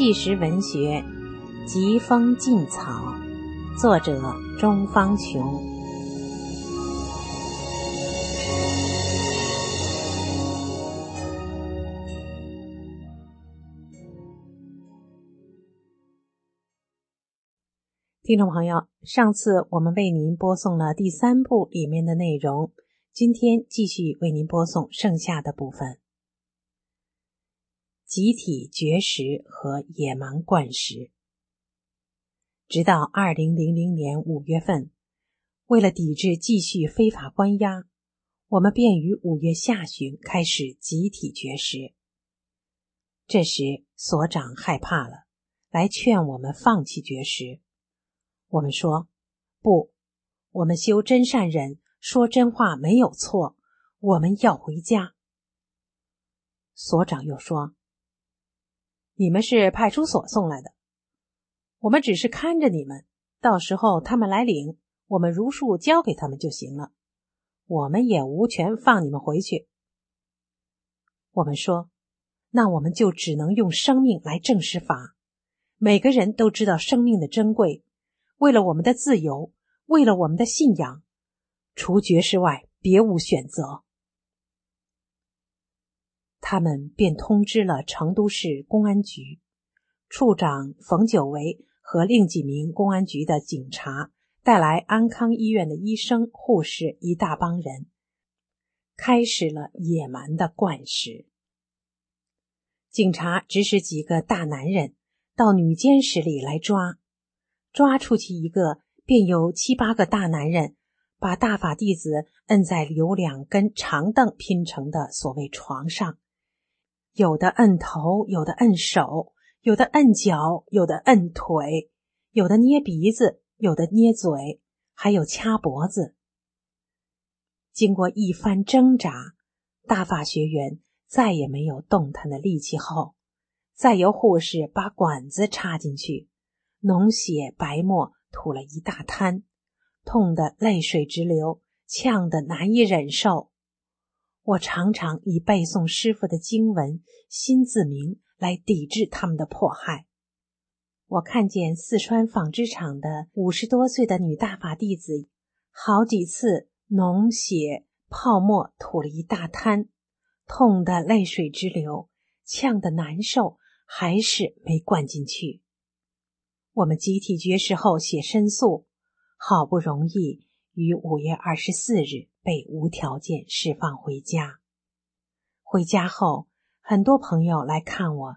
纪实文学《疾风劲草》，作者钟方琼。听众朋友，上次我们为您播送了第三部里面的内容，今天继续为您播送剩下的部分。集体绝食和野蛮灌食，直到二零零零年五月份，为了抵制继续非法关押，我们便于五月下旬开始集体绝食。这时，所长害怕了，来劝我们放弃绝食。我们说不，我们修真善人，说真话没有错。我们要回家。所长又说：“你们是派出所送来的，我们只是看着你们，到时候他们来领，我们如数交给他们就行了。我们也无权放你们回去。”我们说：“那我们就只能用生命来证实法。每个人都知道生命的珍贵。”为了我们的自由，为了我们的信仰，除绝食外，别无选择。他们便通知了成都市公安局处长冯久维和另几名公安局的警察，带来安康医院的医生、护士一大帮人，开始了野蛮的灌食。警察指使几个大男人到女监室里来抓。抓出去一个，便有七八个大男人把大法弟子摁在有两根长凳拼成的所谓床上，有的摁头，有的摁手，有的摁脚，有的摁腿，有的捏鼻子，有的捏嘴，还有掐脖子。经过一番挣扎，大法学员再也没有动弹的力气后，再由护士把管子插进去。脓血白沫吐了一大滩，痛得泪水直流，呛得难以忍受。我常常以背诵师傅的经文、心自明来抵制他们的迫害。我看见四川纺织厂的五十多岁的女大法弟子，好几次脓血泡沫吐了一大滩，痛得泪水直流，呛得难受，还是没灌进去。我们集体绝食后写申诉，好不容易于五月二十四日被无条件释放回家。回家后，很多朋友来看我，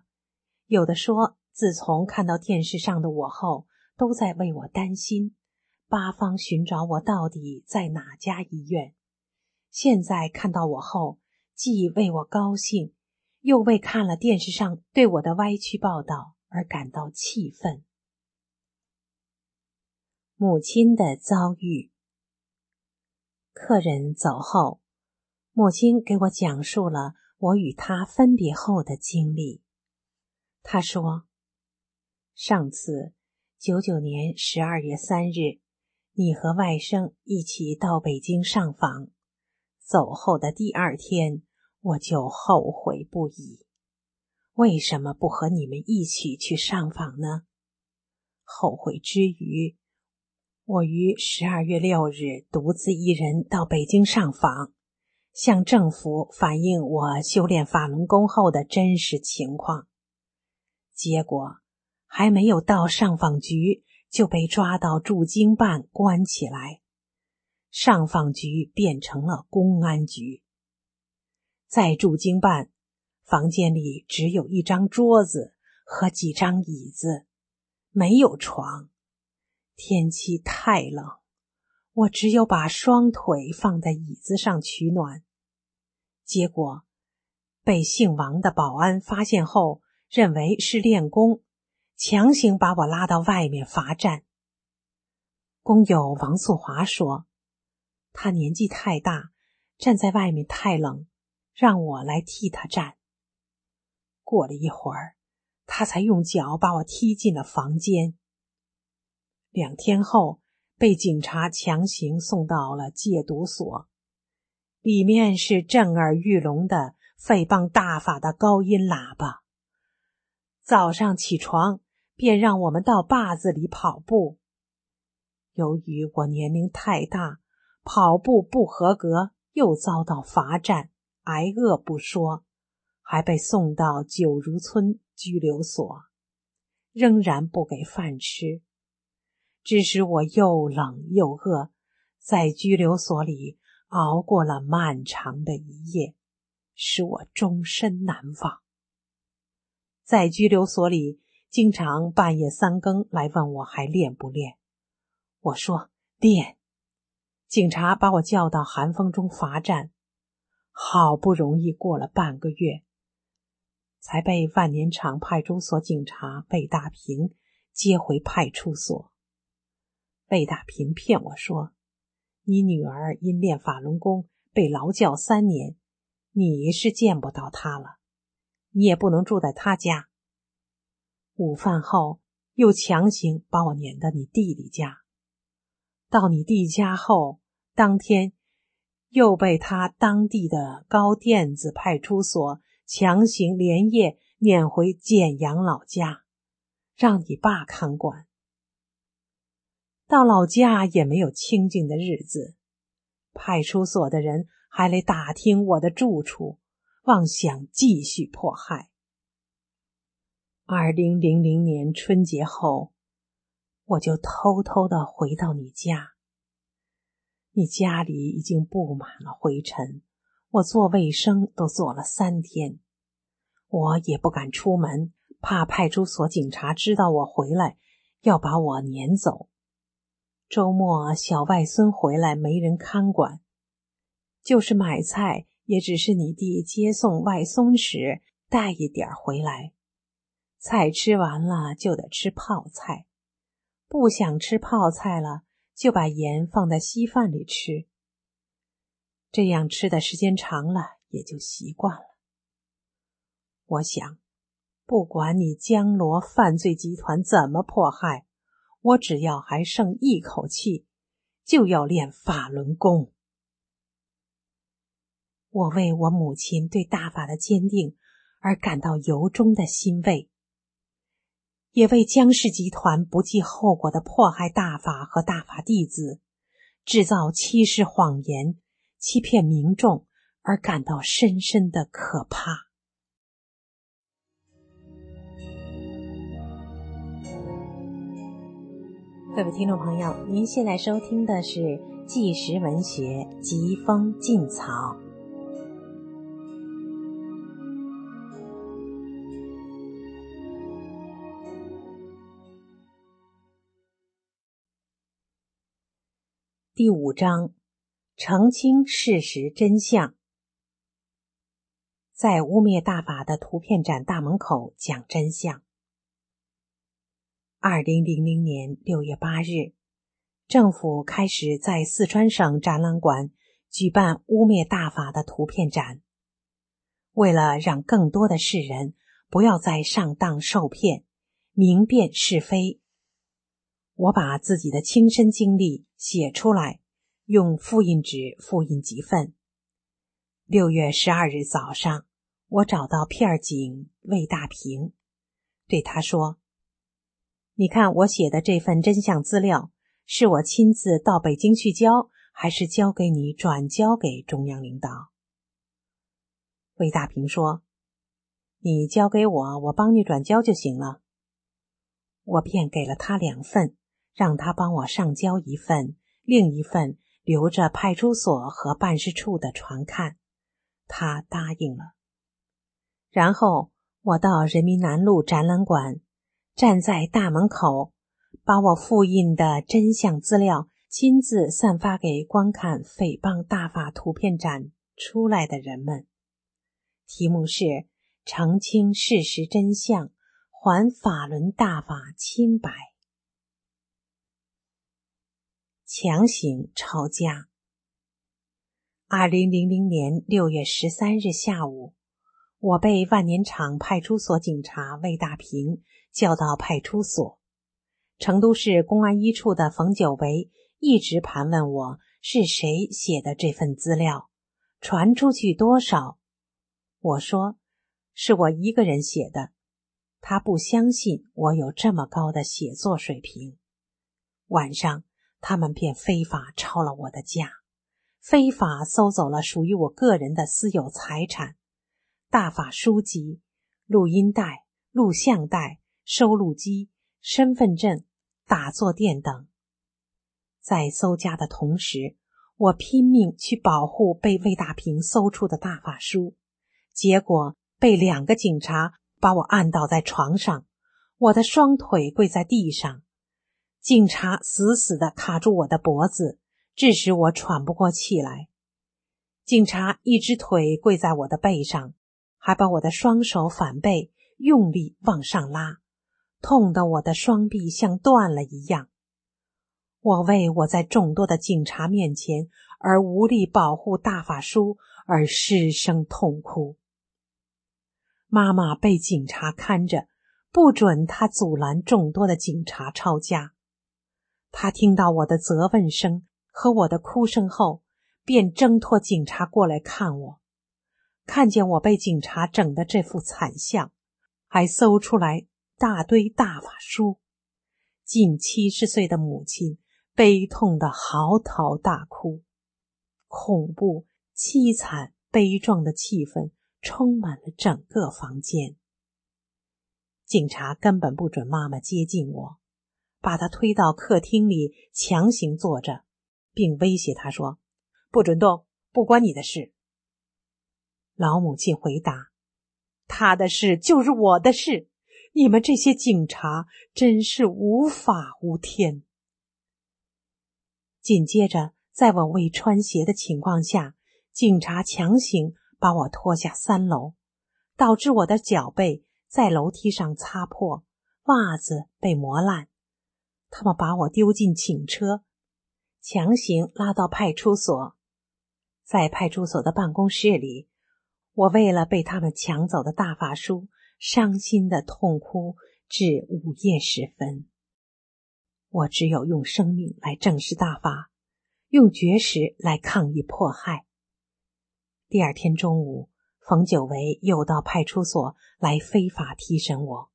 有的说自从看到电视上的我后，都在为我担心，八方寻找我到底在哪家医院。现在看到我后，既为我高兴，又为看了电视上对我的歪曲报道而感到气愤。母亲的遭遇。客人走后，母亲给我讲述了我与他分别后的经历。他说：“上次九九年十二月三日，你和外甥一起到北京上访，走后的第二天，我就后悔不已。为什么不和你们一起去上访呢？后悔之余。”我于十二月六日独自一人到北京上访，向政府反映我修炼法轮功后的真实情况。结果还没有到上访局，就被抓到驻京办关起来。上访局变成了公安局。在驻京办房间里，只有一张桌子和几张椅子，没有床。天气太冷，我只有把双腿放在椅子上取暖。结果被姓王的保安发现后，认为是练功，强行把我拉到外面罚站。工友王素华说：“他年纪太大，站在外面太冷，让我来替他站。”过了一会儿，他才用脚把我踢进了房间。两天后，被警察强行送到了戒毒所，里面是震耳欲聋的、诽谤大法的高音喇叭。早上起床便让我们到坝子里跑步。由于我年龄太大，跑步不合格，又遭到罚站，挨饿不说，还被送到九如村拘留所，仍然不给饭吃，致使我又冷又饿，在拘留所里熬过了漫长的一夜，使我终身难忘。在拘留所里，经常半夜三更来问我还练不练。我说练。警察把我叫到寒风中罚站，好不容易过了半个月，才被万年场派出所警察魏大平接回派出所。魏大平骗我说：“你女儿因练法轮功被劳教三年，你是见不到她了，你也不能住在她家。”午饭后又强行把我撵到你弟弟家。到你弟家后，当天又被他当地的高店子派出所强行连夜撵回简阳老家，让你爸看管。到老家也没有清静的日子，派出所的人还来打听我的住处，妄想继续迫害。二零零零年春节后。我就偷偷的回到你家，你家里已经布满了灰尘，我做卫生都做了三天，我也不敢出门，怕派出所警察知道我回来要把我撵走。周末小外孙回来没人看管，就是买菜也只是你弟接送外孙时带一点回来，菜吃完了就得吃泡菜。不想吃泡菜了，就把盐放在稀饭里吃。这样吃的时间长了，也就习惯了。我想，不管你江罗犯罪集团怎么迫害，我只要还剩一口气，就要练法轮功。我为我母亲对大法的坚定而感到由衷的欣慰。也为江氏集团不计后果的迫害大法和大法弟子，制造欺世谎言、欺骗民众而感到深深的可怕。各位听众朋友，您现在收听的是纪实文学《疾风劲草》。第五章，澄清事实真相。在污蔑大法的图片展大门口讲真相。二零零零年六月八日，政府开始在四川省展览馆举办污蔑大法的图片展。为了让更多的世人不要再上当受骗、明辨是非。我把自己的亲身经历写出来，用复印纸复印几份。六月十二日早上，我找到片警魏大平，对他说：“你看我写的这份真相资料，是我亲自到北京去交，还是交给你转交给中央领导？”魏大平说：“你交给我，我帮你转交就行了。”我便给了他两份。让他帮我上交一份，另一份留着派出所和办事处的传看。他答应了。然后我到人民南路展览馆，站在大门口，把我复印的真相资料亲自散发给观看诽谤大法图片展出来的人们。题目是“澄清事实真相，还法轮大法清白”。强行抄家。二零零零年六月十三日下午，我被万年场派出所警察魏大平叫到派出所。成都市公安一处的冯久维一直盘问我是谁写的这份资料，传出去多少。我说是我一个人写的。他不相信我有这么高的写作水平。晚上，他们便非法抄了我的家，非法搜走了属于我个人的私有财产：大法书籍、录音带、录像带、收录机、身份证、打坐垫等。在搜家的同时，我拼命去保护被魏大平搜出的大法书，结果被两个警察把我按倒在床上，我的双腿跪在地上，警察死死地卡住我的脖子，致使我喘不过气来。警察一只腿跪在我的背上，还把我的双手反背，用力往上拉，痛得我的双臂像断了一样。我为我在众多的警察面前而无力保护大法书而失声痛哭。妈妈被警察看着，不准他阻拦众多的警察抄家。他听到我的责问声和我的哭声后，便挣脱警察过来看我。看见我被警察整的这副惨相，还搜出来大堆大法书。近七十岁的母亲。悲痛的嚎啕大哭，恐怖、凄惨、悲壮的气氛充满了整个房间。警察根本不准妈妈接近我，把她推到客厅里强行坐着，并威胁她说：“不准动，不关你的事。”老母亲回答：“他的事就是我的事，你们这些警察真是无法无天。”紧接着，在我未穿鞋的情况下，警察强行把我拖下三楼，导致我的脚背在楼梯上擦破，袜子被磨烂。他们把我丢进警车，强行拉到派出所。在派出所的办公室里，我为了被他们抢走的大法书，伤心的痛哭至午夜时分。我只有用生命来证实大法，用绝食来抗议迫害。第二天中午，冯九维又到派出所来非法提审我。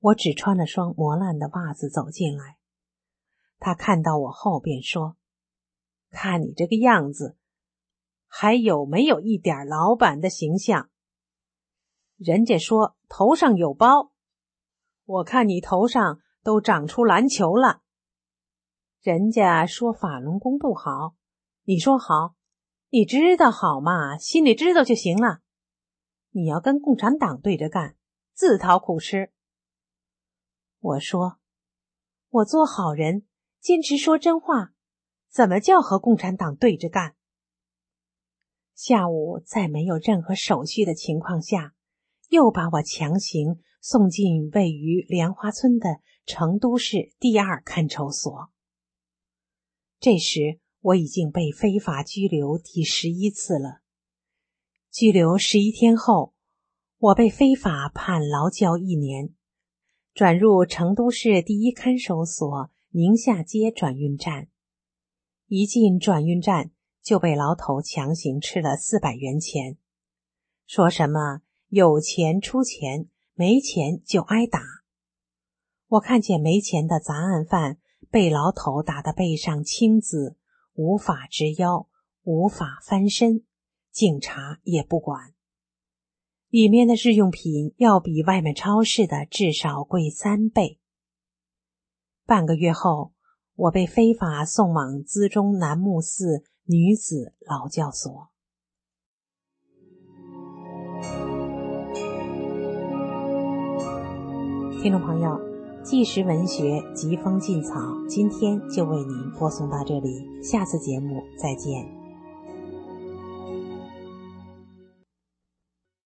我只穿了双磨烂的袜子走进来，他看到我后便说：“看你这个样子，还有没有一点老板的形象？人家说头上有包，我看你头上……”都长出篮球了。人家说法轮功不好，你说好，你知道好嘛？心里知道就行了。你要跟共产党对着干，自讨苦吃。我说，我做好人，坚持说真话，怎么叫和共产党对着干？下午在没有任何手续的情况下，又把我强行送进位于莲花村的。成都市第二看守所。这时我已经被非法拘留第十一次了。拘留十一天后，我被非法判劳教一年，转入成都市第一看守所宁夏街转运站。一进转运站，就被牢头强行吃了四百元钱，说什么有钱出钱，没钱就挨打。我看见没钱的杂案犯被牢头打得背上青紫，无法直腰，无法翻身，警察也不管。里面的日用品要比外面超市的至少贵三倍。半个月后，我被非法送往资中南木寺女子劳教所。听众朋友。纪实文学疾风劲草，今天就为您播送到这里，下次节目再见。